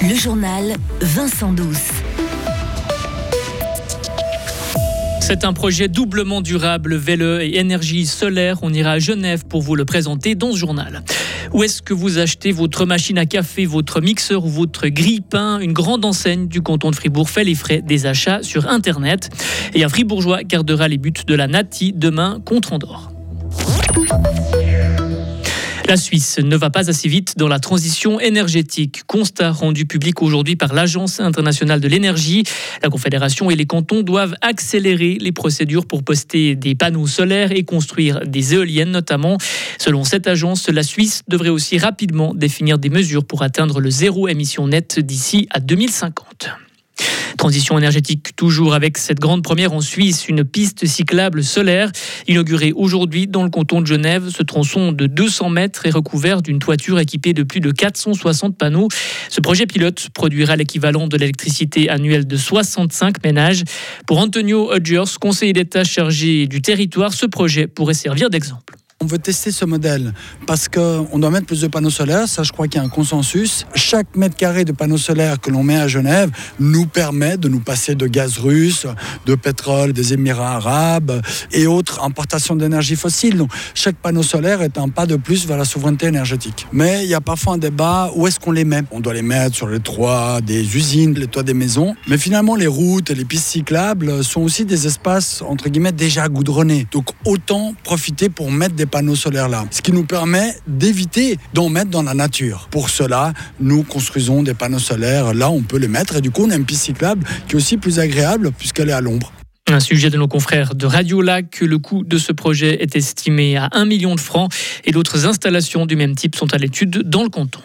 Le journal Vincent Douce. C'est un projet doublement durable, VLE et énergie solaire. On ira à Genève pour vous le présenter dans ce journal. Où est-ce que vous achetez votre machine à café, votre mixeur ou votre grille-pain? Une grande enseigne du canton de Fribourg fait les frais des achats sur Internet. Et un Fribourgeois gardera les buts de la Nati demain contre Andorre. La Suisse ne va pas assez vite dans la transition énergétique. Constat rendu public aujourd'hui par l'Agence internationale de l'énergie. La Confédération et les cantons doivent accélérer les procédures pour poster des panneaux solaires et construire des éoliennes notamment. Selon cette agence, la Suisse devrait aussi rapidement définir des mesures pour atteindre le zéro émission nette d'ici à 2050. Transition énergétique toujours avec cette grande première en Suisse, une piste cyclable solaire inaugurée aujourd'hui dans le canton de Genève. Ce tronçon de 200 mètres est recouvert d'une toiture équipée de plus de 460 panneaux. Ce projet pilote produira l'équivalent de l'électricité annuelle de 65 ménages. Pour Antonio Hodgers, conseiller d'État chargé du territoire, ce projet pourrait servir d'exemple. On veut tester ce modèle parce qu'on doit mettre plus de panneaux solaires, ça je crois qu'il y a un consensus. Chaque mètre carré de panneaux solaires que l'on met à Genève nous permet de nous passer de gaz russe, de pétrole des Émirats arabes et autres importations d'énergie fossile. Donc chaque panneau solaire est un pas de plus vers la souveraineté énergétique. Mais il y a parfois un débat, où est-ce qu'on les met? On doit les mettre sur les toits des usines, les toits des maisons. Mais finalement les routes et les pistes cyclables sont aussi des espaces entre guillemets déjà goudronnés. Donc autant profiter pour mettre des panneaux solaires là. Ce qui nous permet d'éviter d'en mettre dans la nature. Pour cela, nous construisons des panneaux solaires. Là, on peut les mettre et du coup, on a une piste cyclable qui est aussi plus agréable puisqu'elle est à l'ombre. Un sujet de nos confrères de Radio Lac, le coût de ce projet est estimé à 1 million de francs et d'autres installations du même type sont à l'étude dans le canton.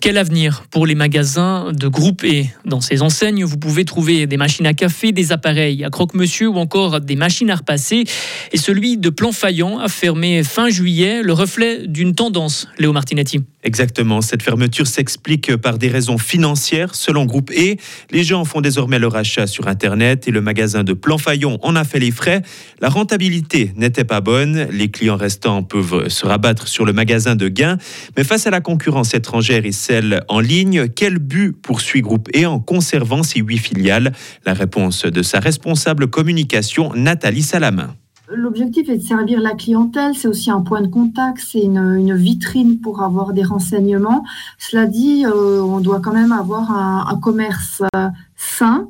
Quel avenir pour les magasins de groupe E Dans ces enseignes, vous pouvez trouver des machines à café, des appareils à croque-monsieur ou encore des machines à repasser. Et celui de Plan Faillant a fermé fin juillet, le reflet d'une tendance, Léo Martinetti. Exactement, cette fermeture s'explique par des raisons financières. Selon Groupe E, les gens font désormais leur achat sur Internet et le magasin de Plan Faillon en a fait les frais. La rentabilité n'était pas bonne, les clients restants peuvent se rabattre sur le magasin de gain, mais face à la concurrence étrangère et celle en ligne, quel but poursuit Groupe E en conservant ses huit filiales? La réponse de sa responsable communication, Nathalie Salamin. L'objectif est de servir la clientèle, c'est aussi un point de contact, c'est une, vitrine pour avoir des renseignements. Cela dit, euh, on doit quand même avoir un, commerce euh, sain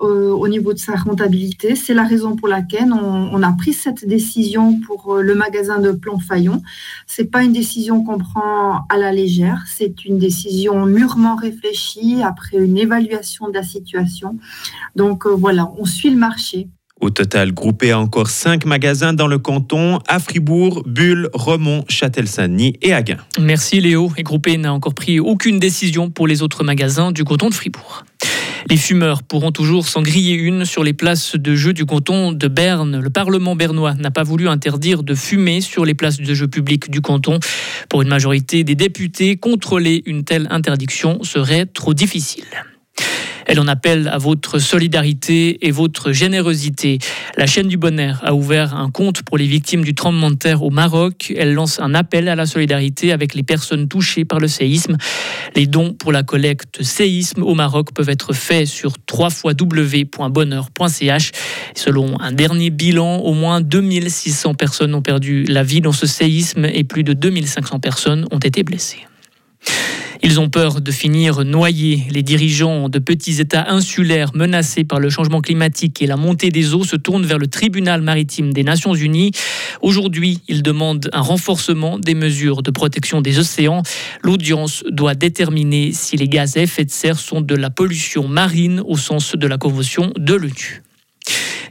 euh, au niveau de sa rentabilité. C'est la raison pour laquelle on, a pris cette décision pour le magasin de Plan Fayon. C'est pas une décision qu'on prend à la légère, c'est une décision mûrement réfléchie après une évaluation de la situation. Donc voilà, on suit le marché. Au total, groupé à encore cinq magasins dans le canton, à Fribourg, Bulle, Remont, Châtel-Saint-Denis et Agen. Merci Léo. Et groupé n'a encore pris aucune décision pour les autres magasins du canton de Fribourg. Les fumeurs pourront toujours s'en griller une sur les places de jeu du canton de Berne. Le Parlement bernois n'a pas voulu interdire de fumer sur les places de jeu publiques du canton. Pour une majorité des députés, contrôler une telle interdiction serait trop difficile. Elle en appelle à votre solidarité et votre générosité. La chaîne du Bonheur a ouvert un compte pour les victimes du tremblement de terre au Maroc. Elle lance un appel à la solidarité avec les personnes touchées par le séisme. Les dons pour la collecte séisme au Maroc peuvent être faits sur www.bonheur.ch. Selon un dernier bilan, au moins 2600 personnes ont perdu la vie dans ce séisme et plus de 2500 personnes ont été blessées. Ils ont peur de finir noyés. Les dirigeants de petits États insulaires menacés par le changement climatique et la montée des eaux se tournent vers le tribunal maritime des Nations Unies. Aujourd'hui, ils demandent un renforcement des mesures de protection des océans. L'audience doit déterminer si les gaz à effet de serre sont de la pollution marine au sens de la Convention de l'ONU.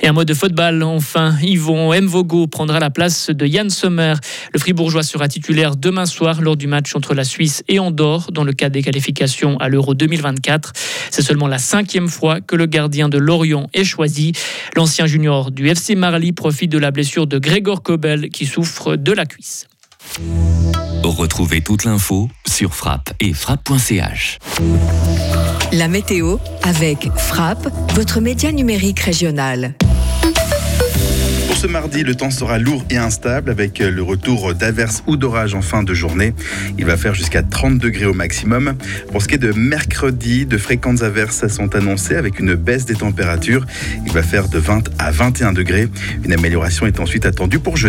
Et un mot de football, enfin, Yvon Mvogo prendra la place de Yann Sommer. Le Fribourgeois sera titulaire demain soir lors du match entre la Suisse et Andorre dans le cadre des qualifications à l'Euro 2024. C'est seulement la cinquième fois que le gardien de Lorient est choisi. L'ancien junior du FC Marly profite de la blessure de Grégor Kobel qui souffre de la cuisse. Retrouvez toute l'info sur frappe et frappe.ch. La météo avec Frappe, votre média numérique régional ce mardi, le temps sera lourd et instable avec le retour d'averses ou d'orages en fin de journée. Il va faire jusqu'à 30 degrés au maximum. Pour ce qui est de mercredi, de fréquentes averses sont annoncées avec une baisse des températures. Il va faire de 20 à 21 degrés. Une amélioration est ensuite attendue pour jeudi.